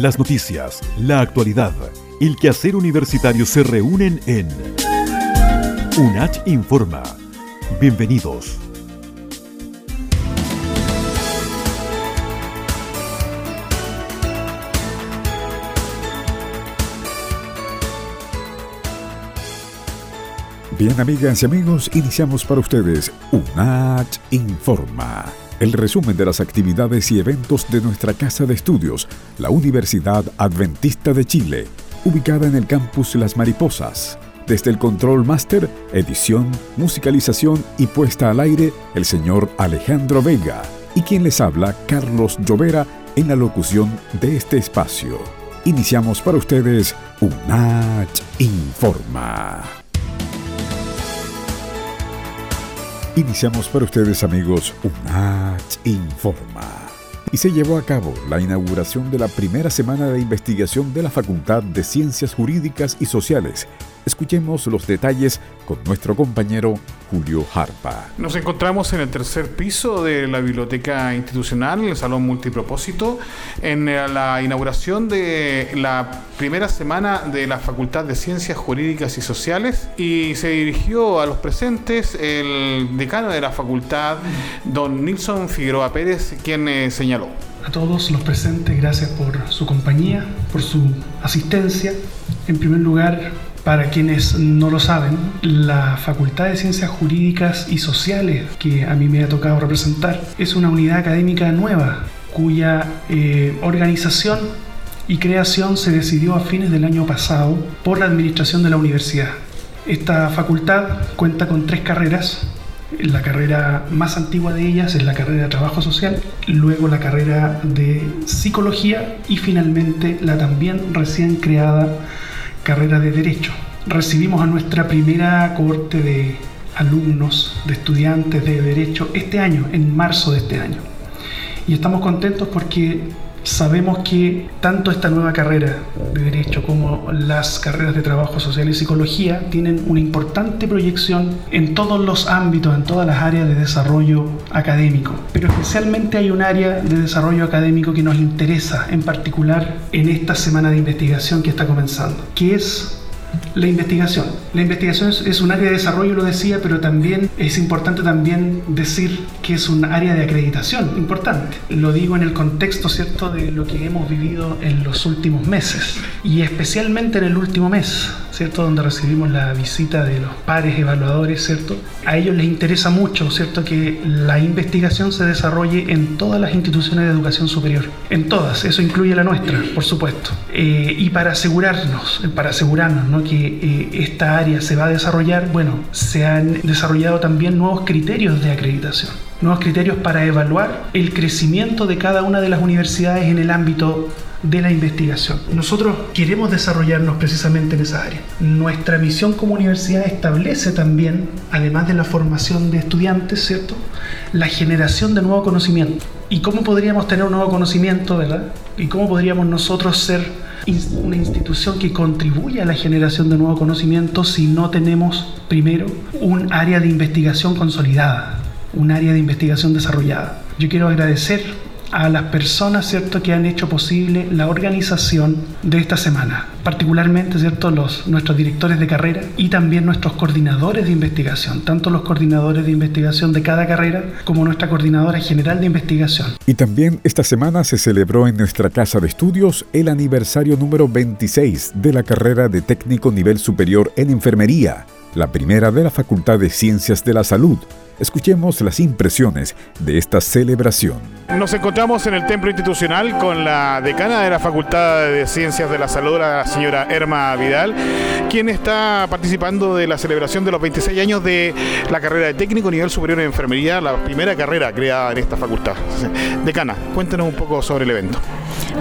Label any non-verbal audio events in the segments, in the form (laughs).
Las noticias, la actualidad, el quehacer universitario se reúnen en UNACH Informa. Bienvenidos. Bien, amigas y amigos, iniciamos para ustedes UNACH Informa, el resumen de las actividades y eventos de nuestra casa de estudios, la Universidad Adventista de Chile, ubicada en el campus Las Mariposas. Desde el Control Master, edición, musicalización y puesta al aire, el señor Alejandro Vega y quien les habla, Carlos Llovera, en la locución de este espacio. Iniciamos para ustedes UNACH Informa. Iniciamos para ustedes amigos UNACH Informa. Y se llevó a cabo la inauguración de la primera semana de investigación de la Facultad de Ciencias Jurídicas y Sociales Escuchemos los detalles con nuestro compañero Julio Harpa. Nos encontramos en el tercer piso de la biblioteca institucional, el salón multipropósito, en eh, la inauguración de la primera semana de la Facultad de Ciencias Jurídicas y Sociales y se dirigió a los presentes el decano de la facultad, don Nilson Figueroa Pérez, quien eh, señaló. A todos los presentes, gracias por su compañía, por su asistencia. En primer lugar, para quienes no lo saben, la Facultad de Ciencias Jurídicas y Sociales, que a mí me ha tocado representar, es una unidad académica nueva cuya eh, organización y creación se decidió a fines del año pasado por la administración de la universidad. Esta facultad cuenta con tres carreras. La carrera más antigua de ellas es la carrera de Trabajo Social, luego la carrera de Psicología y finalmente la también recién creada carrera de Derecho. Recibimos a nuestra primera cohorte de alumnos, de estudiantes de Derecho este año, en marzo de este año. Y estamos contentos porque sabemos que tanto esta nueva carrera de Derecho como las carreras de Trabajo Social y Psicología tienen una importante proyección en todos los ámbitos, en todas las áreas de desarrollo académico. Pero especialmente hay un área de desarrollo académico que nos interesa en particular en esta semana de investigación que está comenzando, que es la investigación. La investigación es, un área de desarrollo, lo decía, pero también es importante también decir que es un área de acreditación importante. Lo digo en el contexto, ¿cierto?, de lo que hemos vivido en los últimos meses y especialmente en el último mes, ¿cierto?, donde recibimos la visita de los pares evaluadores, ¿cierto? A ellos les interesa mucho, ¿cierto?, que la investigación se desarrolle en todas las instituciones de educación superior, en todas, eso incluye la nuestra, por supuesto. Eh, y para asegurarnos, para asegurarnos, ¿no?, que eh, esta área se va a desarrollar, bueno, se han desarrollado también nuevos criterios de acreditación, nuevos criterios para evaluar el crecimiento de cada una de las universidades en el ámbito de la investigación. Nosotros queremos desarrollarnos precisamente en esa área. Nuestra misión como universidad establece también, además de la formación de estudiantes, ¿cierto? La generación de nuevo conocimiento. ¿Y cómo podríamos tener un nuevo conocimiento, verdad? ¿Y cómo podríamos nosotros ser una institución que contribuye a la generación de nuevo conocimiento si no tenemos primero un área de investigación consolidada, un área de investigación desarrollada. Yo quiero agradecer a las personas ¿cierto? que han hecho posible la organización de esta semana, particularmente ¿cierto? Los, nuestros directores de carrera y también nuestros coordinadores de investigación, tanto los coordinadores de investigación de cada carrera como nuestra coordinadora general de investigación. Y también esta semana se celebró en nuestra casa de estudios el aniversario número 26 de la carrera de técnico nivel superior en enfermería, la primera de la Facultad de Ciencias de la Salud Escuchemos las impresiones de esta celebración. Nos encontramos en el templo institucional con la decana de la Facultad de Ciencias de la Salud, la señora Erma Vidal, quien está participando de la celebración de los 26 años de la carrera de técnico nivel superior en enfermería, la primera carrera creada en esta facultad. Decana, cuéntenos un poco sobre el evento.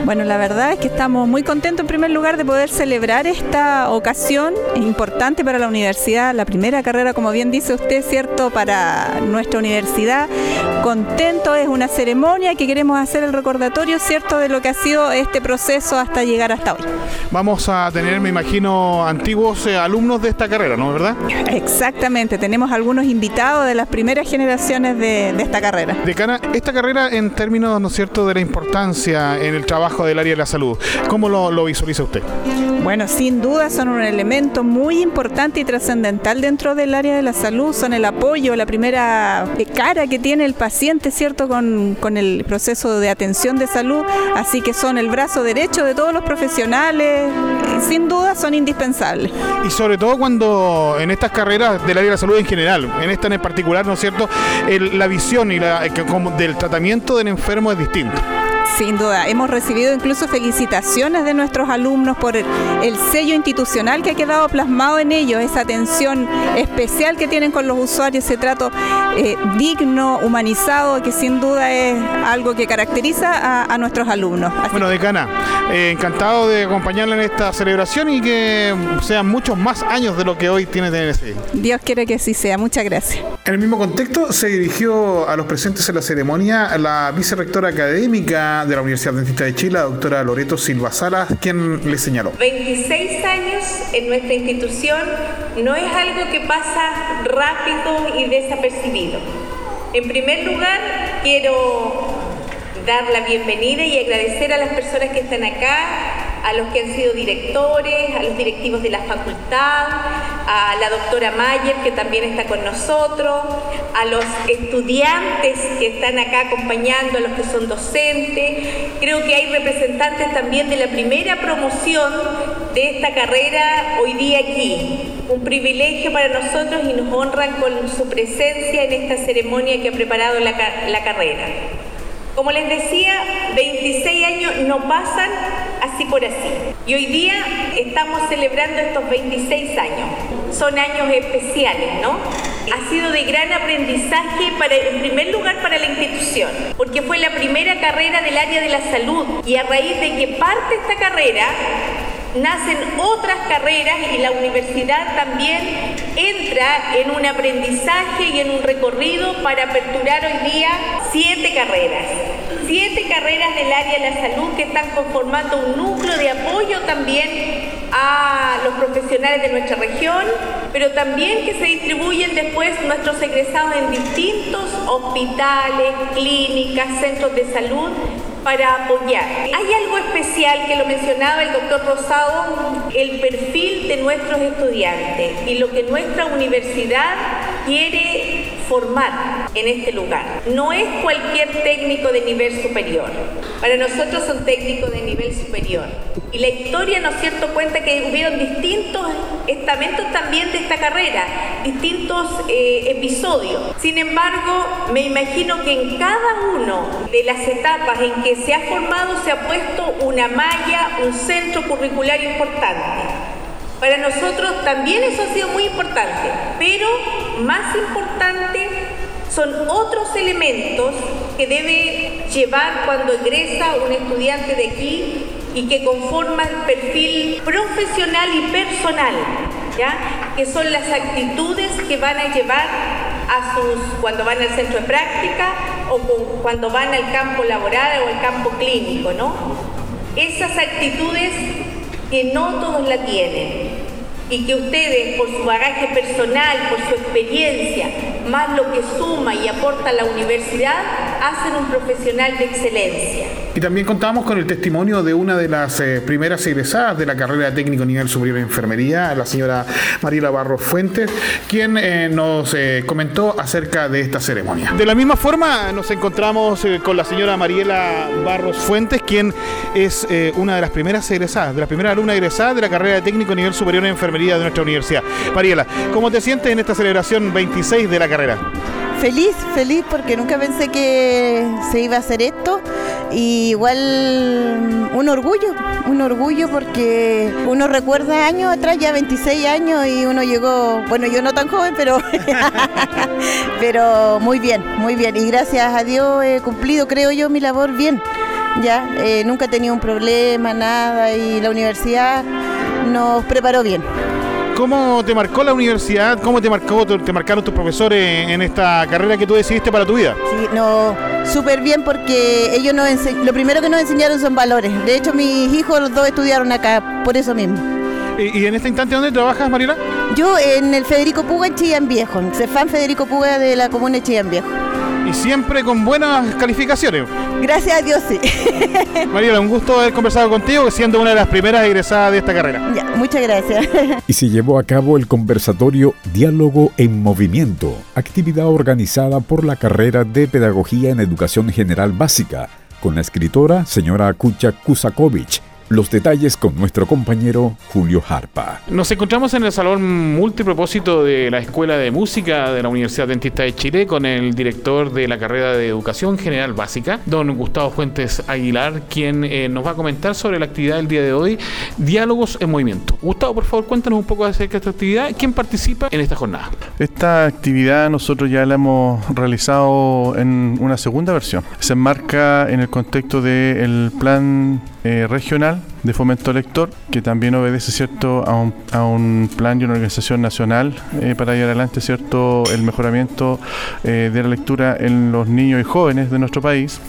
Bueno, la verdad es que estamos muy contentos en primer lugar de poder celebrar esta ocasión importante para la universidad, la primera carrera, como bien dice usted, cierto, para nuestra universidad. Contento, es una ceremonia que queremos hacer el recordatorio, ¿cierto?, de lo que ha sido este proceso hasta llegar hasta hoy. Vamos a tener, me imagino, antiguos eh, alumnos de esta carrera, ¿no? ¿Verdad? Exactamente, tenemos algunos invitados de las primeras generaciones de, de esta carrera. Decana, esta carrera en términos, ¿no es cierto?, de la importancia en el trabajo del área de la salud, ¿cómo lo, lo visualiza usted? Bueno, sin duda son un elemento muy importante y trascendental dentro del área de la salud, son el apoyo, la primera cara que tiene el paciente, ¿cierto?, con, con el proceso de atención de salud, así que son el brazo derecho de todos los profesionales, sin duda son indispensables. Y sobre todo cuando en estas carreras del área de la salud en general, en esta en particular, ¿no es cierto?, el- la visión y la, que como del tratamiento del enfermo es distinto. Sin duda, hemos recibido incluso felicitaciones de nuestros alumnos por el, el sello institucional que ha quedado plasmado en ellos, esa atención especial que tienen con los usuarios, ese trato eh, digno, humanizado, que sin duda es algo que caracteriza a, a nuestros alumnos. Así Bueno, decana, eh, encantado de acompañarla en esta celebración y que sean muchos más años de lo que hoy tiene TNC. Dios quiere que así sea. Muchas gracias. En el mismo contexto se dirigió a los presentes en la ceremonia la vicerrectora académica de la Universidad Dentista de Chile, la doctora Loreto Silva Salas, quien le señaló. 26 años en nuestra institución no es algo que pasa rápido y desapercibido. En primer lugar, quiero dar la bienvenida y agradecer a las personas que están acá, a los que han sido directores, a los directivos de la facultad, a la doctora Mayer que también está con nosotros, a los estudiantes que están acá acompañando, a los que son docentes. Creo que hay representantes también de la primera promoción de esta carrera hoy día aquí. Un privilegio para nosotros y nos honran con su presencia en esta ceremonia que ha preparado la, la carrera. Como les decía, 26 años no pasan así por así. Y hoy día estamos celebrando estos 26 años. Son años especiales, ¿no? Ha sido de gran aprendizaje, para, en primer lugar para la institución, porque fue la primera carrera del área de la salud y a raíz de que parte esta carrera, nacen otras carreras y la universidad también entra en un aprendizaje y en un recorrido para aperturar hoy día siete carreras. Siete carreras del área de la salud que están conformando un núcleo de apoyo también a los profesionales de nuestra región, pero también que se distribuyen después nuestros egresados en distintos hospitales, clínicas, centros de salud para apoyar. Hay algo especial que lo mencionaba el doctor Rosado, el perfil de nuestros estudiantes y lo que nuestra universidad quiere formar en este lugar. No es cualquier técnico de nivel superior. Para nosotros son técnicos de nivel superior. Y la historia, ¿no es cierto?, cuenta que hubieron distintos estamentos también de esta carrera, distintos eh, episodios. Sin embargo, me imagino que en cada uno de las etapas en que se ha formado se ha puesto una malla, un centro curricular importante. Para nosotros también eso ha sido muy importante, pero más importante son otros elementos que debe llevar cuando egresa un estudiante de aquí y que conforman el perfil profesional y personal, ¿ya? que son las actitudes que van a llevar a sus cuando van al centro de práctica o cuando van al campo laboral o al campo clínico, ¿no? Esas actitudes que no todos la tienen y que ustedes por su bagaje personal, por su experiencia, más lo que suma y aporta la universidad, hacen un profesional de excelencia. Y también contamos con el testimonio de una de las eh, primeras egresadas de la carrera de técnico nivel superior en enfermería, la señora Mariela Barros Fuentes, quien eh, nos eh, comentó acerca de esta ceremonia. De la misma forma, nos encontramos eh, con la señora Mariela Barros Fuentes, quien es eh, una de las primeras egresadas, de las primeras alumnas egresadas de la carrera de técnico nivel superior en enfermería de nuestra universidad. Mariela, ¿cómo te sientes en esta celebración 26 de la carrera? Feliz, feliz porque nunca pensé que se iba a hacer esto. Y igual un orgullo, un orgullo porque uno recuerda años atrás, ya 26 años y uno llegó, bueno yo no tan joven, pero, (laughs) pero muy bien, muy bien. Y gracias a Dios he cumplido, creo yo, mi labor bien. Ya, eh, nunca he tenido un problema, nada y la universidad nos preparó bien. ¿Cómo te marcó la universidad? ¿Cómo te marcó, te marcaron tus profesores en esta carrera que tú decidiste para tu vida? Sí, no, súper bien porque ellos nos lo primero que nos enseñaron son valores. De hecho, mis hijos los dos estudiaron acá, por eso mismo. ¿Y, en este instante dónde trabajas, Mariela? Yo en el Federico Puga en Chillán Viejo, Cefán Federico Puga de la comuna de Chillán Viejo. Y siempre con buenas calificaciones. Gracias a Dios, sí. (laughs) Mariela, un gusto haber conversado contigo, siendo una de las primeras egresadas de esta carrera. Ya, muchas gracias. (laughs) Y se llevó a cabo el conversatorio Diálogo en Movimiento, actividad organizada por la carrera de Pedagogía en Educación General Básica, con la escritora señora Kucha Kusakovic los detalles con nuestro compañero Julio Harpa. Nos encontramos en el salón multipropósito de la Escuela de Música de la Universidad Dentista de Chile con el director de la carrera de Educación General Básica, don Gustavo Fuentes Aguilar, quien eh, nos va a comentar sobre la actividad del día de hoy, Diálogos en Movimiento. Gustavo, por favor, cuéntanos un poco acerca de esta actividad. ¿Quién participa en esta jornada? Esta actividad nosotros ya la hemos realizado en una segunda versión. Se enmarca en el contexto del plan eh, regional de fomento lector, que también obedece cierto a un, a un plan y una organización nacional eh, para llevar adelante cierto el mejoramiento eh, de la lectura en los niños y jóvenes de nuestro país.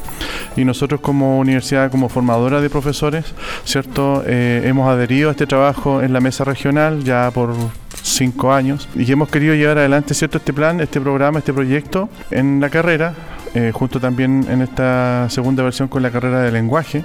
Y nosotros como universidad, como formadora de profesores, cierto hemos adherido a este trabajo en la mesa regional ya por cinco años y hemos querido llevar adelante cierto este plan, este programa, este proyecto en la carrera eh, junto también en esta segunda versión con la carrera de lenguaje,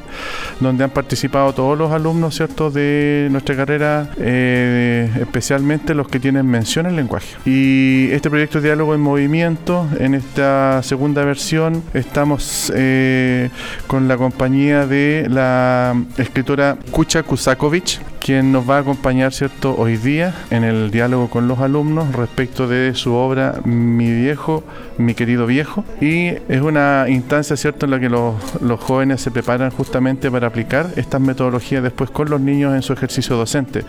donde han participado todos los alumnos cierto de nuestra carrera, eh, especialmente los que tienen mención en lenguaje. Y este proyecto diálogo en movimiento, en esta segunda versión, estamos eh, con la compañía de la escritora Kucha Kusakovic, quien nos va a acompañar cierto hoy día en el diálogo con los alumnos respecto de su obra Mi viejo, mi querido viejo. Y es una instancia cierto en la que los, jóvenes se preparan justamente para aplicar estas metodologías después con los niños en su ejercicio docente.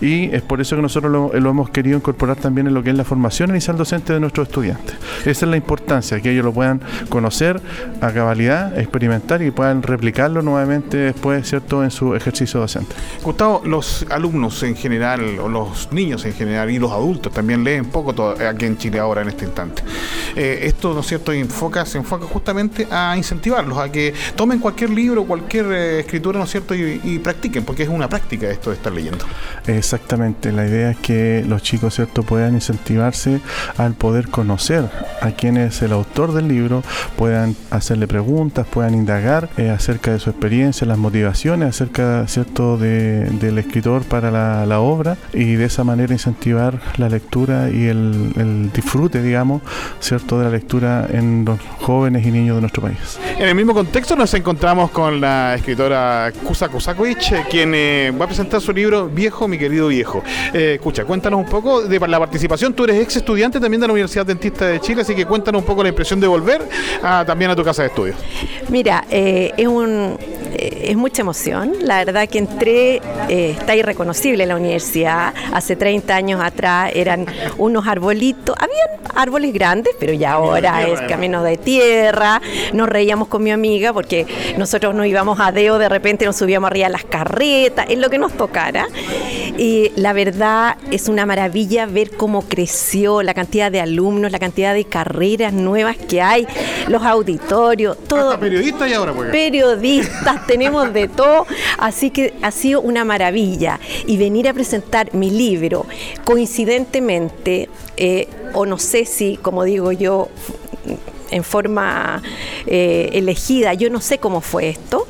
Y es por eso que nosotros lo, hemos querido incorporar también en lo que es la formación inicial docente de nuestros estudiantes. Esa es la importancia, que ellos lo puedan conocer a cabalidad, experimentar y puedan replicarlo nuevamente después, ¿cierto?, en su ejercicio docente. Gustavo, los alumnos en general, o los niños en general, y los adultos también leen poco aquí en Chile ahora en este instante. Eh, esto, ¿no es cierto?, enfoca, se enfoca justamente a incentivarlos, a que tomen cualquier libro, cualquier eh, escritura, ¿no es cierto?, y, practiquen, porque es una práctica esto de estar leyendo. Exactamente, la idea es que los chicos, ¿cierto?, puedan incentivarse al poder conocer a quién es el autor del libro, puedan hacerle preguntas, puedan indagar eh, acerca de su experiencia, las motivaciones, acerca, ¿cierto?, de, del escritor para la, obra y de esa manera incentivar la lectura y el, disfrute, digamos, ¿cierto?, de la lectura en los jóvenes y niños de nuestro país. En el mismo contexto nos encontramos con la escritora Kusa Kusakovic, eh, quien eh, va a presentar su libro Viejo, mi querido viejo. Eh, escucha, cuéntanos un poco de la participación. Tú eres ex estudiante también de la Universidad Dentista de Chile, así que cuéntanos un poco la impresión de volver también a tu casa de estudios. Mira, es un es mucha emoción. La verdad que entré, eh, está irreconocible la universidad. Hace 30 años atrás eran unos arbolitos, habían árboles grandes, pero ya ahora es camino de tierra. Nos reíamos con mi amiga porque nosotros nos íbamos a Deo, de repente nos subíamos arriba a las carretas, en lo que nos tocara. La verdad es una maravilla ver cómo creció la cantidad de alumnos, la cantidad de carreras nuevas que hay, los auditorios, todo. periodistas y ahora pues. Periodistas, (laughs) tenemos de todo, así que ha sido una maravilla. Y venir a presentar mi libro, coincidentemente, eh, o no sé si, como digo yo, en forma eh, elegida, yo no sé cómo fue esto,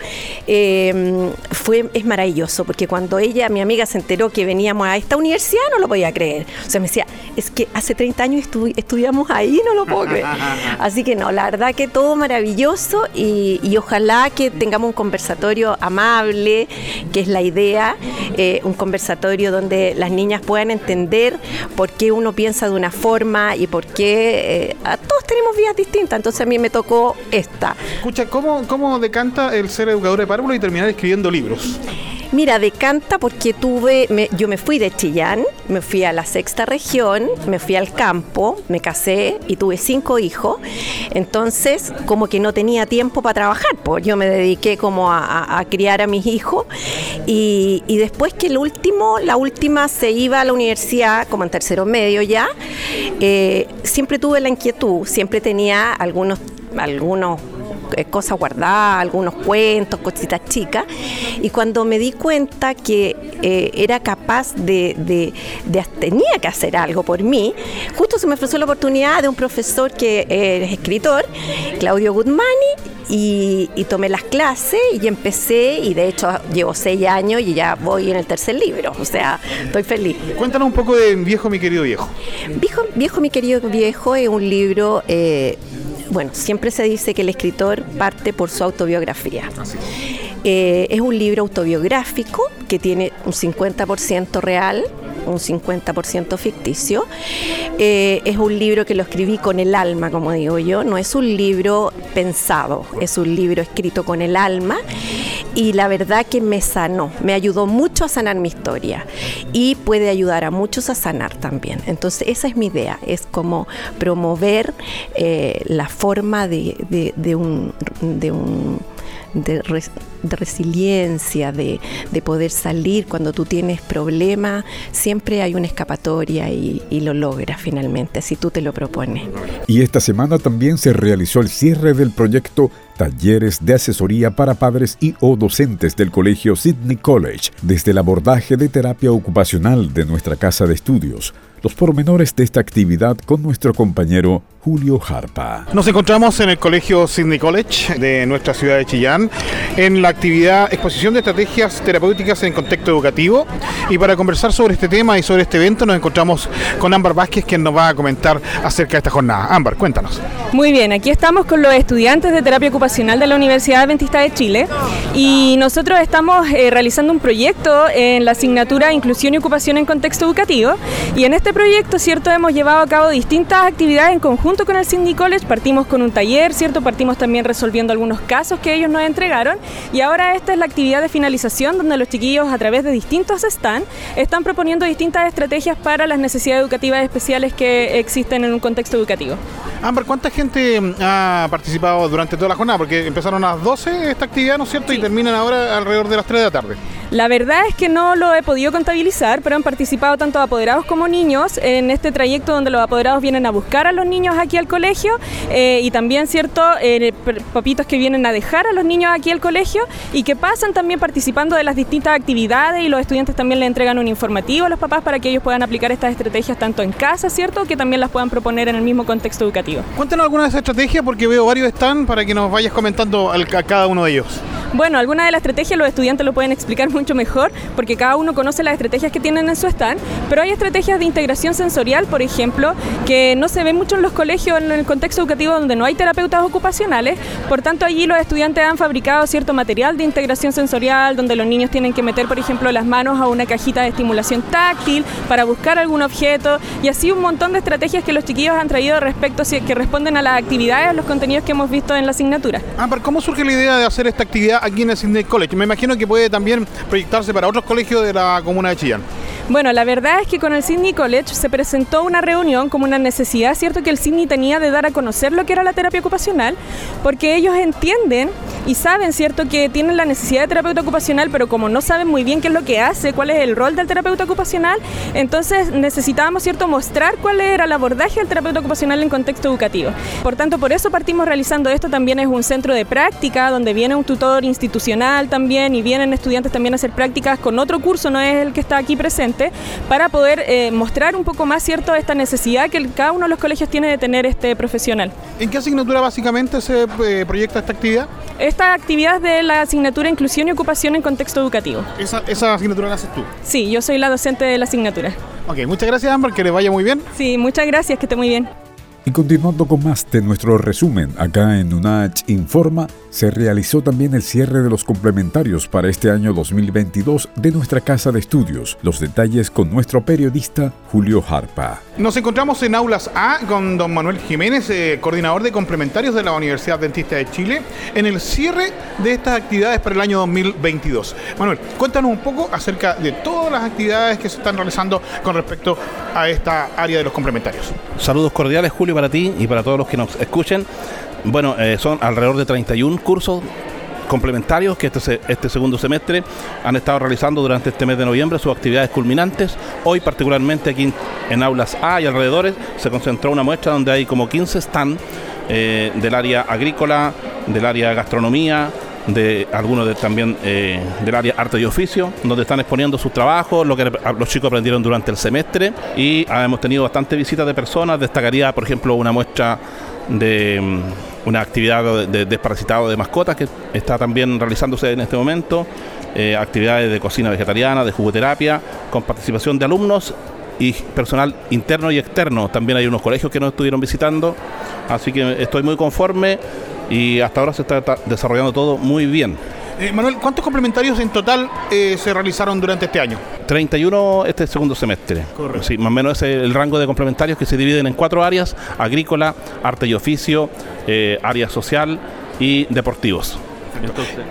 eh, fue, es maravilloso, porque cuando ella, mi amiga, se enteró que veníamos a esta universidad, no lo podía creer. O sea, me decía, es que hace 30 años estudiamos ahí, no lo puedo creer. (laughs) Así que no, la verdad que todo maravilloso y, ojalá que tengamos un conversatorio amable, que es la idea, eh, un conversatorio donde las niñas puedan entender por qué uno piensa de una forma y por qué a todos tenemos vías distintas entonces a mí me tocó esta. Escucha, ¿cómo, decanta el ser educador de párvulo y terminar escribiendo libros? Mira, decanta porque tuve, me- yo me fui de Chillán, me fui a la sexta región, me fui al campo, me casé y tuve cinco hijos. Entonces, como que no tenía tiempo para trabajar, pues yo me dediqué como a, criar a mis hijos. Y, después que el último, la última se iba a la universidad, como en tercero medio ya, eh, siempre tuve la inquietud, siempre tenía algunos, algunos cosas guardadas, algunos cuentos, cositas chicas. Y cuando me di cuenta que eh, era capaz de, de- de- tenía que hacer algo por mí, justo se me ofreció la oportunidad de un profesor que eh, es escritor, Claudio Guzmani, y, y tomé las clases y empecé, y de hecho llevo seis años y ya voy en el tercer libro, o sea, estoy feliz. Cuéntanos un poco de Viejo, mi querido viejo. Viejo, viejo mi querido viejo, es un libro, eh, bueno, siempre se dice que el escritor parte por su autobiografía. Eh, es un libro autobiográfico que tiene un 50% real, un 50% ficticio. Eh, es un libro que lo escribí con el alma, como digo yo. No es un libro pensado, es un libro escrito con el alma. Y la verdad que me sanó, me ayudó mucho a sanar mi historia y puede ayudar a muchos a sanar también. Entonces esa es mi idea, es como promover eh, la forma de, un, de un de, res- de resiliencia, de, de poder salir cuando tú tienes problemas, siempre hay una escapatoria y, y lo logras finalmente, si tú te lo propones. Y esta semana también se realizó el cierre del proyecto Talleres de Asesoría para Padres y o Docentes del Colegio Sydney College, desde el abordaje de terapia ocupacional de nuestra casa de estudios. Los pormenores de esta actividad con nuestro compañero Julio Jarpa. Nos encontramos en el Colegio Sydney College de nuestra ciudad de Chillán en la actividad Exposición de Estrategias Terapéuticas en Contexto Educativo y para conversar sobre este tema y sobre este evento nos encontramos con Ámbar Vázquez quien nos va a comentar acerca de esta jornada. Ámbar, cuéntanos. Muy bien, aquí estamos con los estudiantes de terapia ocupacional de la Universidad Adventista de Chile y nosotros estamos eh, realizando un proyecto en la asignatura Inclusión y Ocupación en Contexto Educativo y en este proyecto, cierto, hemos llevado a cabo distintas actividades en conjunto con el Sydney College, partimos con un taller, cierto, partimos también resolviendo algunos casos que ellos nos entregaron y ahora esta es la actividad de finalización donde los chiquillos a través de distintos stands están proponiendo distintas estrategias para las necesidades educativas especiales que existen en un contexto educativo. Ámbar, ¿cuánta gente mm, ha participado durante toda la jornada? Porque empezaron a las 12 esta actividad, ¿no es cierto? Y terminan ahora alrededor de las 3 de la tarde. La verdad es que no lo he podido contabilizar, pero han participado tanto apoderados como niños en este trayecto donde los apoderados vienen a buscar a los niños aquí al colegio eh, y también, cierto, eh, papitos que vienen a dejar a los niños aquí al colegio y que pasan también participando de las distintas actividades y los estudiantes también le entregan un informativo a los papás para que ellos puedan aplicar estas estrategias tanto en casa, ¿cierto? Que también las puedan proponer en el mismo contexto educativo. Cuéntanos alguna de esas estrategias porque veo varios están para que nos vayas comentando al- a cada uno de ellos. Bueno, alguna de las estrategias los estudiantes lo pueden explicar (laughs) mucho mejor porque cada uno conoce las estrategias que tienen en su stand, pero hay estrategias de integración sensorial, por ejemplo, que no se ven mucho en los colegios en el contexto educativo donde no hay terapeutas ocupacionales, por tanto allí los estudiantes han fabricado cierto material de integración sensorial donde los niños tienen que meter, por ejemplo, las manos a una cajita de estimulación táctil para buscar algún objeto y así un montón de estrategias que los chiquillos han traído respecto que responden a las actividades, a los contenidos que hemos visto en la asignatura. ¿cómo surge la idea de hacer esta actividad aquí en el Sydney College? Me imagino que puede también proyectarse para otros colegios de la comuna de Chillán. Bueno, la verdad es que con el Sydney College se presentó una reunión como una necesidad, ¿cierto?, que el Sydney tenía de dar a conocer lo que era la terapia ocupacional, porque ellos entienden y saben, ¿cierto?, que tienen la necesidad de terapeuta ocupacional, pero como no saben muy bien qué es lo que hace, cuál es el rol del terapeuta ocupacional, entonces necesitábamos, ¿cierto?, mostrar cuál era el abordaje del terapeuta ocupacional en contexto educativo. Por tanto, por eso partimos realizando esto, también es un centro de práctica, donde viene un tutor institucional también y vienen estudiantes también a hacer prácticas con otro curso, no es el que está aquí presente, para poder eh, mostrar un poco más, ¿cierto?, esta necesidad que el- cada uno de los colegios tiene de tener este profesional. ¿En qué asignatura básicamente se eh, proyecta esta actividad? Esta actividad es de la asignatura Inclusión y Ocupación en Contexto Educativo. Esa, esa asignatura la haces tú. Sí, yo soy la docente de la asignatura. Ok, muchas gracias Ámbar, que les vaya muy bien. Sí, muchas gracias, que esté muy bien. Y continuando con más de nuestro resumen, acá en UNACH Informa, se realizó también el cierre de los complementarios para este año 2022 de nuestra casa de estudios. Los detalles con nuestro periodista Julio Harpa. Nos encontramos en aulas A con don Manuel Jiménez, eh, coordinador de complementarios de la Universidad Dentista de Chile, en el cierre de estas actividades para el año 2022. Manuel, cuéntanos un poco acerca de todas las actividades que se están realizando con respecto a esta área de los complementarios. Saludos cordiales, Julio para ti y para todos los que nos escuchen. Bueno, eh, son alrededor de 31 cursos complementarios que este, este segundo semestre han estado realizando durante este mes de noviembre sus actividades culminantes. Hoy particularmente aquí en aulas A y alrededores se concentró una muestra donde hay como 15 stands eh, del área agrícola, del área gastronomía, de algunos también eh, del área arte y oficio, donde están exponiendo sus trabajos, lo que los chicos aprendieron durante el semestre y hemos tenido bastante visitas de personas. Destacaría, por ejemplo, una muestra de mm, una actividad de desparasitado de mascotas que está también realizándose en este momento, eh, actividades de cocina vegetariana, de jugoterapia, con participación de alumnos y personal interno y externo. También hay unos colegios que nos estuvieron visitando, así que estoy muy conforme y hasta ahora se está desarrollando todo muy bien. Eh, Manuel, ¿cuántos complementarios en total eh, se realizaron durante este año? 31 este segundo semestre. Correcto. Sí, más o menos es el rango de complementarios que se dividen en cuatro áreas, agrícola, arte y oficio, eh, área social y deportivos.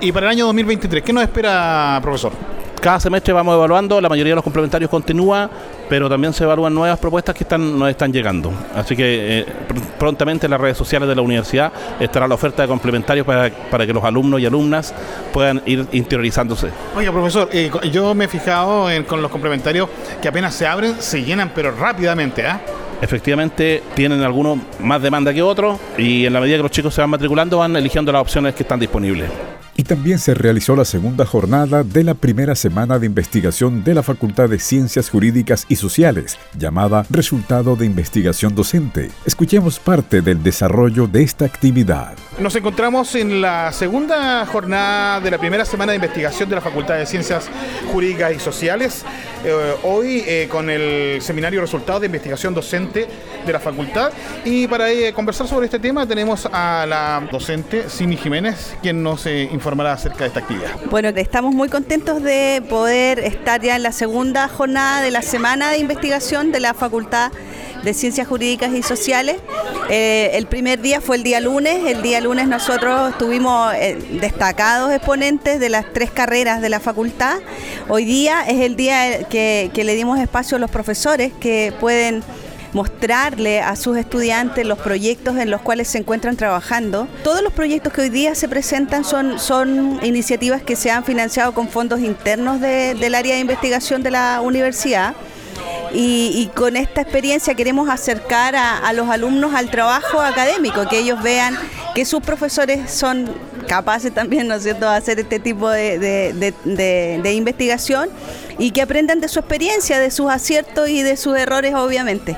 y para el año 2023, ¿qué nos espera, profesor? Cada semestre vamos evaluando, la mayoría de los complementarios continúa, pero también se evalúan nuevas propuestas que están, nos están llegando. Así que eh, prontamente en las redes sociales de la universidad estará la oferta de complementarios para, para que los alumnos y alumnas puedan ir interiorizándose. Oiga, profesor, eh, yo me he fijado con los complementarios que apenas se abren, se llenan, pero rápidamente, ¿ah? efectivamente tienen algunos más demanda que otros y en la medida que los chicos se van matriculando van eligiendo las opciones que están disponibles. Y también se realizó la segunda jornada de la primera semana de investigación de la Facultad de Ciencias Jurídicas y Sociales, llamada Resultado de Investigación Docente. Escuchemos parte del desarrollo de esta actividad. Nos encontramos en la segunda jornada de la primera semana de investigación de la Facultad de Ciencias Jurídicas y Sociales. Eh, hoy eh, con el seminario Resultados de Investigación Docente de la Facultad. Y para eh, conversar sobre este tema tenemos a la docente Simi Jiménez, quien nos informa acerca de esta actividad. Bueno, estamos muy contentos de poder estar ya en la segunda jornada de la semana de investigación de la Facultad de Ciencias Jurídicas y Sociales. Eh, el primer día fue el día lunes. El día lunes nosotros tuvimos eh, destacados exponentes de las tres carreras de la facultad. Hoy día es el día que le dimos espacio a los profesores que pueden mostrarle a sus estudiantes los proyectos en los cuales se encuentran trabajando. Todos los proyectos que hoy día se presentan son, son iniciativas que se han financiado con fondos internos del área de investigación de la universidad. Y, con esta experiencia queremos acercar a, los alumnos al trabajo académico, que ellos vean que sus profesores son capaces también, ¿no es cierto?, de hacer este tipo de, de investigación y que aprendan de su experiencia, de sus aciertos y de sus errores, obviamente.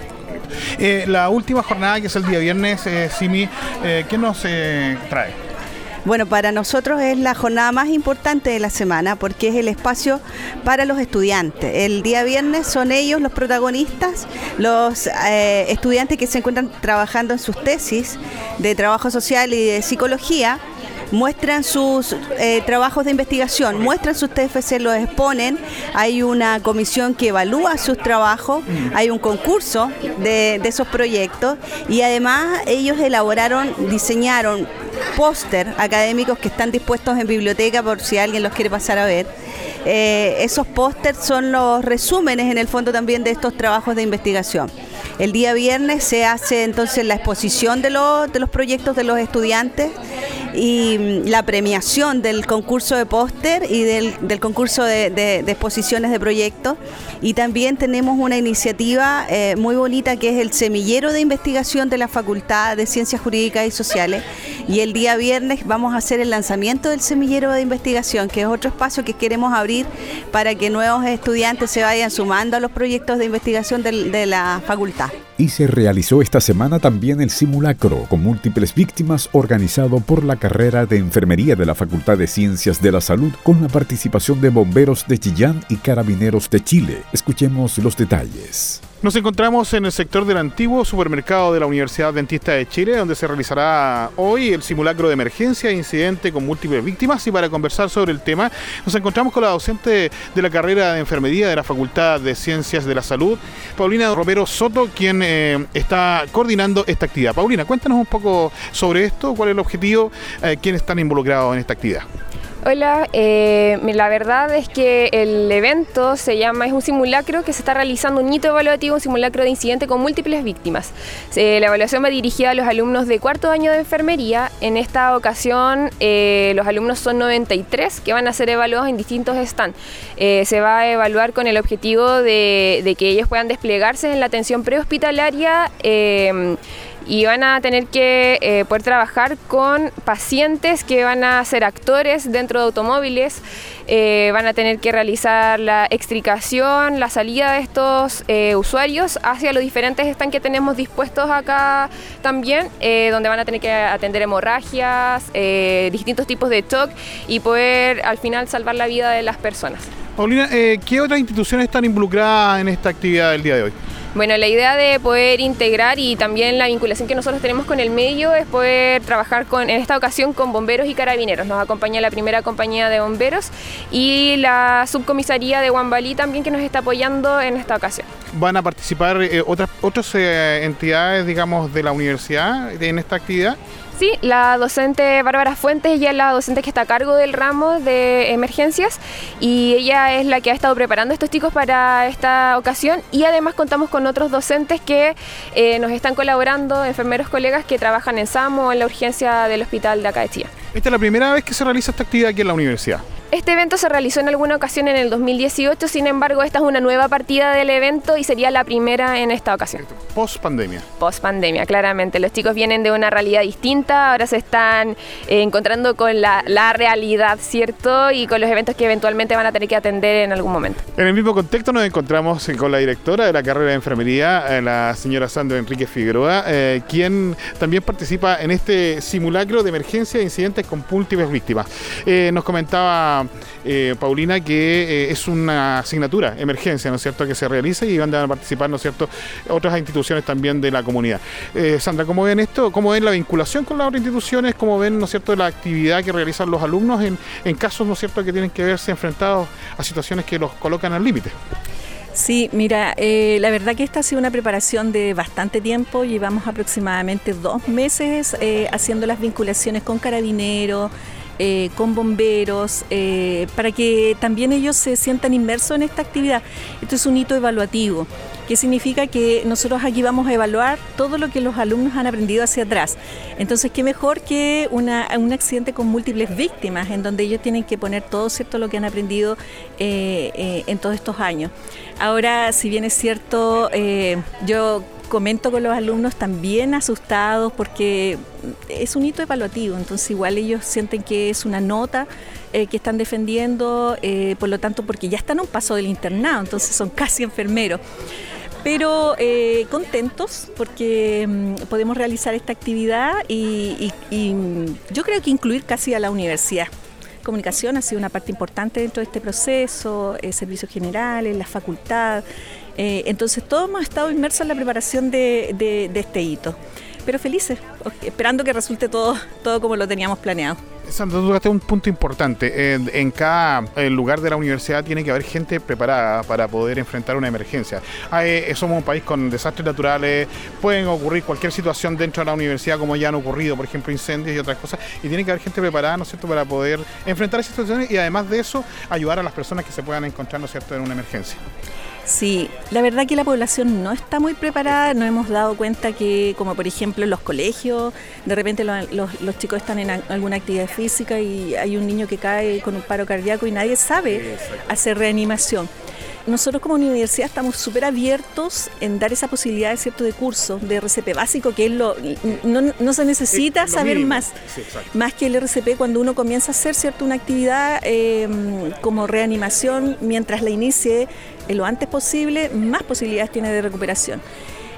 Eh, la última jornada, que es el día viernes, eh, Simi, eh, ¿qué nos trae? Bueno, para nosotros es la jornada más importante de la semana porque es el espacio para los estudiantes. El día viernes son ellos los protagonistas, los estudiantes que se encuentran trabajando en sus tesis de trabajo social y de psicología muestran sus eh, trabajos de investigación, muestran sus TFC, los exponen, hay una comisión que evalúa sus trabajos, hay un concurso de, esos proyectos y además ellos elaboraron, diseñaron póster académicos que están dispuestos en biblioteca por si alguien los quiere pasar a ver. Eh, esos pósters son los resúmenes en el fondo también de estos trabajos de investigación. El día viernes se hace entonces la exposición de los, de los proyectos de los estudiantes y mm, la premiación del concurso de póster y del, concurso de, exposiciones de proyectos. Y también tenemos una iniciativa eh, muy bonita que es el semillero de investigación de la Facultad de Ciencias Jurídicas y Sociales. Y el día viernes vamos a hacer el lanzamiento del semillero de investigación, que es otro espacio que queremos abrir para que nuevos estudiantes se vayan sumando a los proyectos de investigación de la facultad. Y se realizó esta semana también el simulacro con múltiples víctimas organizado por la carrera de Enfermería de la Facultad de Ciencias de la Salud con la participación de bomberos de Chillán y carabineros de Chile. Escuchemos los detalles. Nos encontramos en el sector del antiguo supermercado de la Universidad Adventista de Chile, donde se realizará hoy el simulacro de emergencia e incidente con múltiples víctimas. Y para conversar sobre el tema, nos encontramos con la docente de la carrera de enfermería de la Facultad de Ciencias de la Salud, Paulina Romero Soto, quien eh, está coordinando esta actividad. Paulina, cuéntanos un poco sobre esto, cuál es el objetivo, eh, quiénes están involucrados en esta actividad. Hola, eh, la verdad es que el evento se llama, es un simulacro que se está realizando un hito evaluativo, un simulacro de incidente con múltiples víctimas. la evaluación va dirigida a los alumnos de cuarto año de enfermería. En esta ocasión eh, los alumnos son 93 que van a ser evaluados en distintos stands. Eh, se va a evaluar con el objetivo de, que ellos puedan desplegarse en la atención prehospitalaria y van a tener que eh, poder trabajar con pacientes que van a ser actores dentro de automóviles, eh, van a tener que realizar la extricación, la salida de estos eh, usuarios hacia los diferentes stands que tenemos dispuestos acá también, donde van a tener que atender hemorragias, distintos tipos de shock y poder al final salvar la vida de las personas. Paulina, ¿qué otras instituciones están involucradas en esta actividad del día de hoy? Bueno, la idea de poder integrar y también la vinculación que nosotros tenemos con el medio es poder trabajar con, en esta ocasión con bomberos y carabineros. Nos acompaña la primera compañía de bomberos y la subcomisaría de Guambalí también que nos está apoyando en esta ocasión. ¿Van a participar eh, otras, otras eh, entidades, digamos, de la universidad en esta actividad? Sí, la docente Bárbara Fuentes, ella es la docente que está a cargo del ramo de emergencias y ella es la que ha estado preparando estos chicos para esta ocasión y además contamos con otros docentes que eh, nos están colaborando, enfermeros colegas que trabajan en SAMO en la urgencia del hospital de acá de. Esta es la primera vez que se realiza esta actividad aquí en la universidad. Este evento se realizó en alguna ocasión en el 2018, sin embargo esta es una nueva partida del evento y sería la primera en esta ocasión. Post pandemia. Post pandemia, claramente. Los chicos vienen de una realidad distinta, ahora se están eh, encontrando con la, realidad, ¿cierto? Y con los eventos que eventualmente van a tener que atender en algún momento. En el mismo contexto nos encontramos con la directora de la carrera de enfermería, eh, la señora Sandra Enrique Figueroa, eh, quien también participa en este simulacro de emergencia e incidentes con múltiples víctimas. nos comentaba eh, Paulina, que eh, es una asignatura, emergencia, ¿no es cierto?, que se realiza y van a participar, ¿no es cierto?, otras instituciones también de la comunidad. Eh, Sandra, ¿cómo ven esto? ¿Cómo ven la vinculación con las otras instituciones? ¿Cómo ven, ¿no es cierto?, la actividad que realizan los alumnos en, casos, ¿no es cierto?, que tienen que verse enfrentados a situaciones que los colocan al límite. Sí, mira, la verdad que esta ha sido una preparación de bastante tiempo. Llevamos aproximadamente dos meses haciendo las vinculaciones con carabineros, eh, con bomberos, eh, para que también ellos se sientan inmersos en esta actividad. Esto es un hito evaluativo, que significa que nosotros aquí vamos a evaluar todo lo que los alumnos han aprendido hacia atrás. Entonces, qué mejor que un accidente con múltiples víctimas, en donde ellos tienen que poner todo cierto lo que han aprendido eh, en todos estos años. Ahora, si bien es cierto, yo comento con los alumnos también asustados porque es un hito evaluativo, entonces igual ellos sienten que es una nota eh, que están defendiendo, eh, por lo tanto porque ya están a un paso del internado, entonces son casi enfermeros. Pero eh, contentos porque mm, podemos realizar esta actividad y, yo creo que incluir casi a la universidad comunicación ha sido una parte importante dentro de este proceso, servicios generales, la facultad, eh, entonces todos hemos estado inmersos en la preparación de, este hito, pero felices, esperando que resulte todo, todo como lo teníamos planeado. Sandra, tú tocaste un punto importante. En, cada lugar de la universidad tiene que haber gente preparada para poder enfrentar una emergencia. Eh, somos un país con desastres naturales, pueden ocurrir cualquier situación dentro de la universidad, como ya han ocurrido, por ejemplo, incendios y otras cosas, y tiene que haber gente preparada, ¿no es cierto?, para poder enfrentar esas situaciones y además de eso, ayudar a las personas que se puedan encontrar, ¿no es cierto?, en una emergencia. Sí, la verdad que la población no está muy preparada, nos hemos dado cuenta que, como por ejemplo en los colegios, de repente los, chicos están en alguna actividad física y hay un niño que cae con un paro cardíaco y nadie sabe hacer reanimación nosotros como universidad estamos súper abiertos en dar esa posibilidad de cierto de curso de RCP básico, que es lo no, se necesita saber más, más que el RCP cuando uno comienza a hacer cierto una actividad em, como reanimación, mientras la inicie lo antes posible, más posibilidades tiene de recuperación.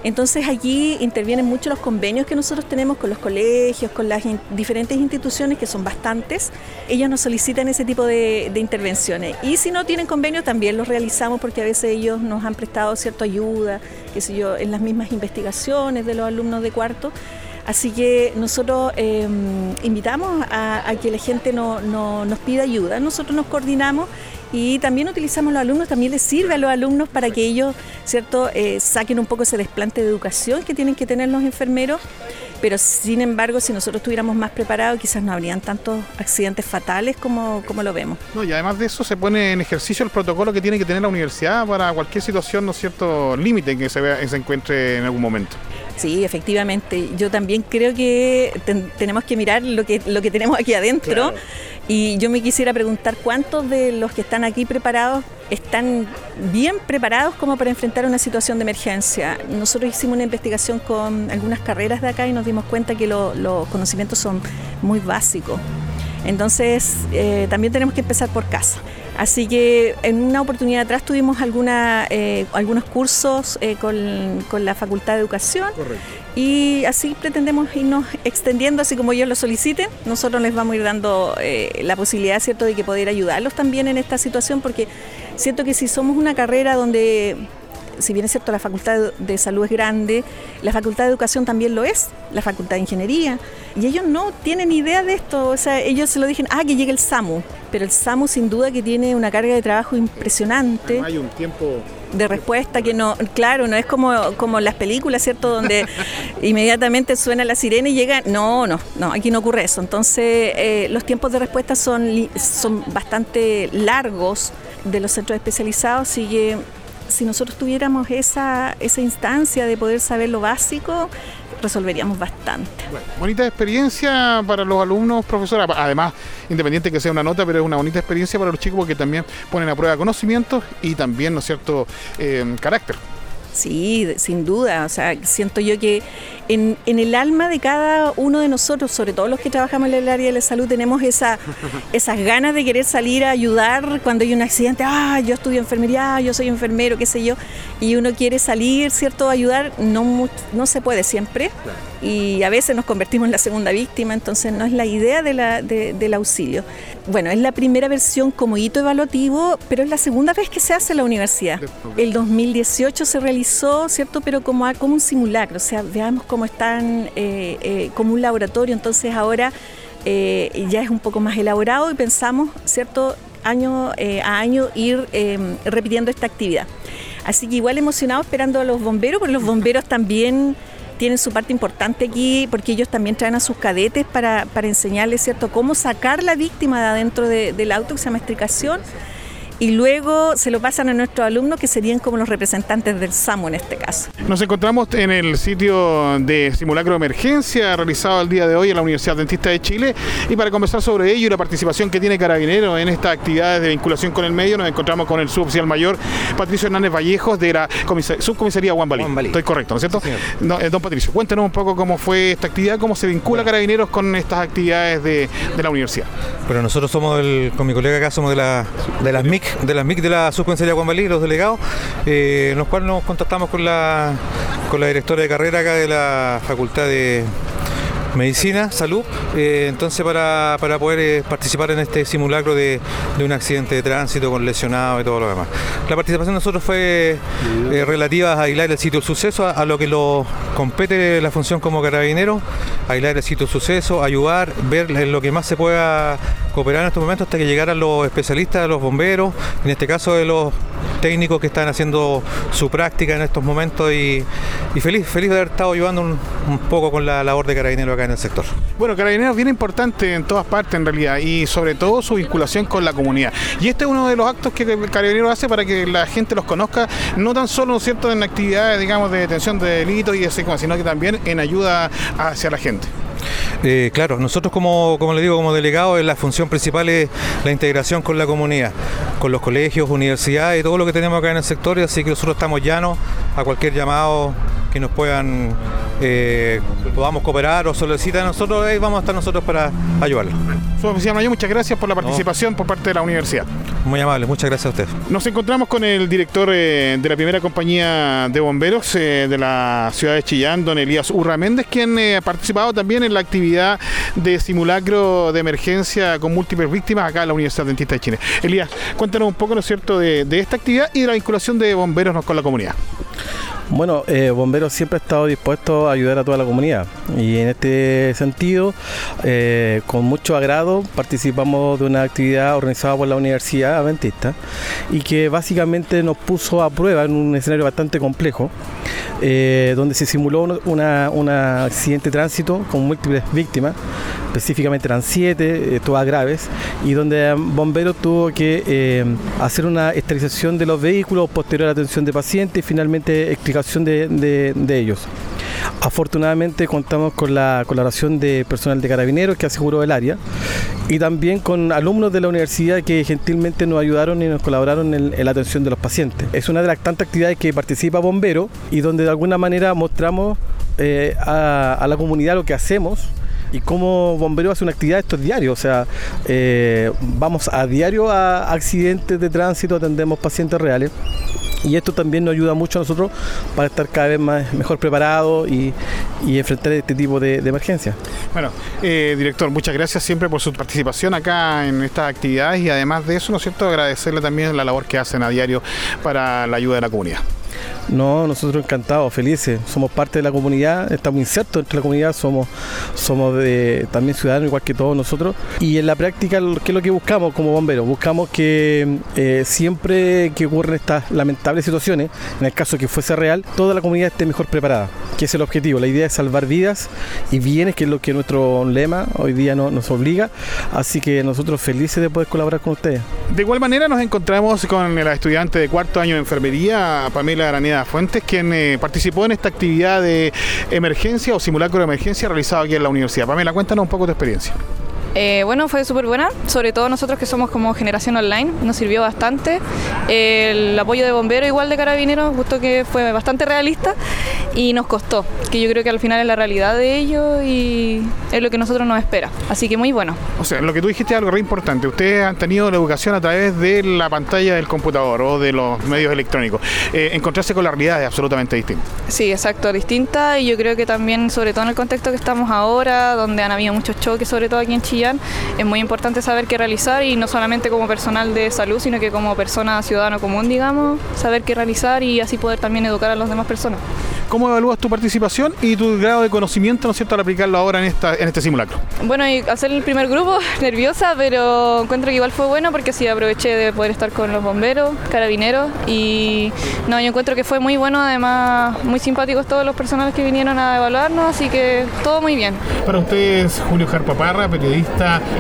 Entonces allí intervienen mucho los convenios que nosotros tenemos con los colegios, con las diferentes instituciones, que son bastantes. Ellos nos solicitan ese tipo de, intervenciones. Y si no tienen convenio, también los realizamos porque a veces ellos nos han prestado cierta ayuda, qué sé yo, en las mismas investigaciones de los alumnos de cuarto. Así que nosotros em, invitamos a, que la gente no, nos pida ayuda. Nosotros nos coordinamos y también utilizamos los alumnos, también les sirve a los alumnos para que ellos, ¿cierto?, eh, saquen un poco ese desplante de educación que tienen que tener los enfermeros. Pero sin embargo, si nosotros estuviéramos más preparados, quizás no habrían tantos accidentes fatales como, como lo vemos. No, y además de eso se pone en ejercicio el protocolo que tiene que tener la universidad para cualquier situación, ¿no es cierto?, límite que se, vea, se encuentre en algún momento. Sí, efectivamente. Yo también creo que tenemos que mirar lo que, lo que tenemos aquí adentro. Y yo me quisiera preguntar cuántos de los que están aquí preparados están bien preparados como para enfrentar una situación de emergencia. Nosotros hicimos una investigación con algunas carreras de acá y nos dimos cuenta que los conocimientos son muy básicos. Entonces, eh, también tenemos que empezar por casa. Así que en una oportunidad atrás tuvimos alguna, eh, algunos cursos eh, con, con, la Facultad de Educación. Y así pretendemos irnos extendiendo, así como ellos lo soliciten, nosotros les vamos a ir dando eh, la posibilidad, ¿cierto?, de que poder ayudarlos también en esta situación, porque siento que si somos una carrera donde si bien es cierto la Facultad de Salud es grande, la Facultad de Educación también lo es, la Facultad de Ingeniería, y ellos no tienen idea de esto, o sea, ellos se lo dijeron, ah, que llegue el SAMU, pero el SAMU sin duda que tiene una carga de trabajo impresionante. hay un tiempo de respuesta que no, claro, no es como, como las películas, ¿cierto? Donde (laughs) inmediatamente suena la sirena y llega, no, no, no, aquí no ocurre eso. Entonces, eh, los tiempos de respuesta son, son bastante largos de los centros especializados, sigue si nosotros tuviéramos esa, esa instancia de poder saber lo básico, resolveríamos bastante. bonita experiencia para los alumnos, profesora. Además, independiente que sea una nota, pero es una bonita experiencia para los chicos porque también ponen a prueba conocimientos y también, ¿no es cierto?, eh, carácter. Sí, sin duda. O sea, siento yo que en, el alma de cada uno de nosotros, sobre todo los que trabajamos en el área de la salud, tenemos esa, (laughs) esas ganas de querer salir a ayudar cuando hay un accidente. Ah, yo estudio enfermería, yo soy enfermero, qué sé yo. Y uno quiere salir, ¿cierto?, a ayudar. No, no se puede siempre. Y a veces nos convertimos en la segunda víctima, entonces no es la idea de la, del auxilio. Bueno, es la primera versión como hito evaluativo, pero es la segunda vez que se hace en la universidad. El 2018 se realizó, ¿cierto?, pero como, como un simulacro. O sea, veamos como están eh, eh, como un laboratorio, entonces ahora eh, ya es un poco más elaborado y pensamos, ¿cierto?, año a año ir repitiendo esta actividad. Así que igual emocionado esperando a los bomberos, porque los bomberos también tienen su parte importante aquí porque ellos también traen a sus cadetes para, enseñarles cierto cómo sacar la víctima de adentro del auto que se llama estricación y luego se lo pasan a nuestros alumnos que serían como los representantes del SAMU en este caso. Nos encontramos en el sitio de simulacro de emergencia realizado el día de hoy en la Universidad Dentista de Chile y para conversar sobre ello y la participación que tiene Carabinero en estas actividades de vinculación con el medio nos encontramos con el suboficial mayor Patricio Hernández Vallejos de la subcomisaría Juan Balí. Estoy correcto, ¿no es cierto? Eh, don Patricio, cuéntenos un poco cómo fue esta actividad, cómo se vincula Carabineros con estas actividades de, la universidad. Bueno, nosotros somos, con mi colega acá, somos de, la, de las MIC de las MIC de la subcomisaría Juan Balí, los delegados, eh, en los cuales nos contactamos con la, con la directora de carrera acá de la Facultad de medicina, salud, eh, entonces para, poder eh, participar en este simulacro de, un accidente de tránsito con lesionados y todo lo demás. La participación de nosotros fue eh, relativa a aislar el sitio del suceso, a, lo que lo compete la función como carabinero, aislar el sitio del suceso, ayudar, ver lo que más se pueda cooperar en estos momentos hasta que llegaran los especialistas, los bomberos, en este caso de los técnicos que están haciendo su práctica en estos momentos y, feliz, feliz de haber estado ayudando un, poco con la labor de Carabineros acá en el sector. Bueno, Carabineros bien importante en todas partes en realidad y sobre todo su vinculación con la comunidad. Y este es uno de los actos que Carabineros hace para que la gente los conozca, no tan solo ¿cierto? en actividades digamos de detención de delitos y así, sino que también en ayuda hacia la gente. Eh, claro, nosotros como, como le digo, como delegado, la función principal es la integración con la comunidad, con los colegios, universidades y todo lo que tenemos acá en el sector, así que nosotros estamos llanos a cualquier llamado que nos puedan eh, podamos cooperar o solicita a nosotros, ahí vamos a estar nosotros para ayudarlo. Su oficina mayor, muchas gracias por la participación por parte de la universidad. Muy amable, muchas gracias a usted. Nos encontramos con el director eh, de la primera compañía de bomberos eh, de la ciudad de Chillán, don Elías Urra Méndez, quien ha participado también en la actividad de simulacro de emergencia con múltiples víctimas acá en la Universidad Dentista de Chile. Elías, cuéntanos un poco, ¿no es cierto?, de, de esta actividad y de la vinculación de bomberos con la comunidad. Bueno, eh, Bomberos siempre ha estado dispuesto a ayudar a toda la comunidad. Y en este sentido, eh, con mucho agrado, participamos de una actividad organizada por la Universidad Adventista y que básicamente nos puso a prueba en un escenario bastante complejo, eh, donde se simuló un accidente de tránsito con múltiples víctimas, específicamente eran siete, todas graves, y donde Bomberos tuvo que hacer una esterilización de los vehículos, posterior atención de pacientes y finalmente de, ellos. Afortunadamente contamos con la colaboración de personal de carabineros que aseguró el área y también con alumnos de la universidad que gentilmente nos ayudaron y nos colaboraron en, la atención de los pacientes. Es una de las tantas actividades que participa Bombero y donde de alguna manera mostramos eh, a, la comunidad lo que hacemos y cómo Bombero hace una actividad estos diarios. O sea, eh, vamos a diario a accidentes de tránsito, atendemos pacientes reales y esto también nos ayuda mucho a nosotros para estar cada vez más mejor preparados y, enfrentar este tipo de, emergencias. Bueno, eh, director, muchas gracias siempre por su participación acá en estas actividades y además de eso, ¿no es cierto?, agradecerle también la labor que hacen a diario para la ayuda de la comunidad. No, nosotros encantados, felices. Somos parte de la comunidad, estamos insertos entre la comunidad, somos, somos de, también ciudadanos igual que todos nosotros. Y en la práctica, ¿qué es lo que buscamos como bomberos? Buscamos que eh, siempre que ocurren estas lamentables situaciones, en el caso que fuese real, toda la comunidad esté mejor preparada, que es el objetivo. La idea es salvar vidas y bienes, que es lo que nuestro lema hoy día nos obliga. Así que nosotros felices de poder colaborar con ustedes. De igual manera nos encontramos con la estudiante de cuarto año de enfermería, Pamela Araneda Fuentes, quien eh, participó en esta actividad de emergencia o simulacro de emergencia realizado aquí en la universidad. Pamela, cuéntanos un poco tu experiencia. Eh, bueno, fue súper buena, sobre todo nosotros que somos como generación online, nos sirvió bastante. El apoyo de bomberos igual de carabineros, justo que fue bastante realista y nos costó, que yo creo que al final es la realidad de ellos y es lo que nosotros nos espera. Así que muy bueno. O sea, lo que tú dijiste es algo re importante. Ustedes han tenido la educación a través de la pantalla del computador o de los medios electrónicos. Eh, encontrarse con la realidad es absolutamente distinta. Sí, exacto, distinta y yo creo que también, sobre todo en el contexto que estamos ahora, donde han habido muchos choques, sobre todo aquí en Chile, es muy importante saber qué realizar y no solamente como personal de salud, sino que como persona ciudadano común, digamos, saber qué realizar y así poder también educar a las demás personas. ¿Cómo evalúas tu participación y tu grado de conocimiento, ¿no es cierto?, al aplicarlo ahora en, esta, en este simulacro. Bueno, y hacer el primer grupo, (laughs) nerviosa, pero encuentro que igual fue bueno porque sí aproveché de poder estar con los bomberos, carabineros y no, yo encuentro que fue muy bueno, además muy simpáticos todos los personales que vinieron a evaluarnos, así que todo muy bien. Para ustedes, Julio Jarpaparra, periodista,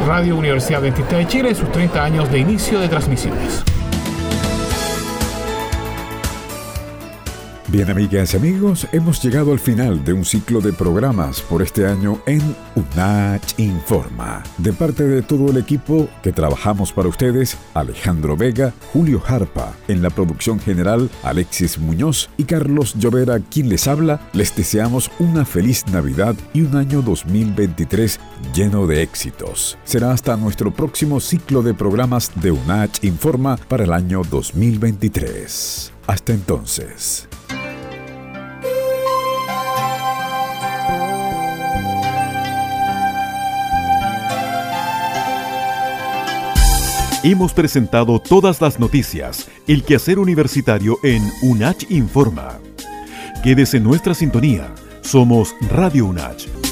Radio Universidad Dentista de Chile, sus 30 años de inicio de transmisiones. Bien, amigas y amigos, hemos llegado al final de un ciclo de programas por este año en UNACH Informa. De parte de todo el equipo que trabajamos para ustedes, Alejandro Vega, Julio Jarpa, en la producción general, Alexis Muñoz y Carlos Llovera, quien les habla, les deseamos una feliz Navidad y un año 2023 lleno de éxitos. Será hasta nuestro próximo ciclo de programas de UNACH Informa para el año 2023. Hasta entonces. Hemos presentado todas las noticias, el quehacer universitario en UNACH Informa. Quédese en nuestra sintonía. Somos Radio UNACH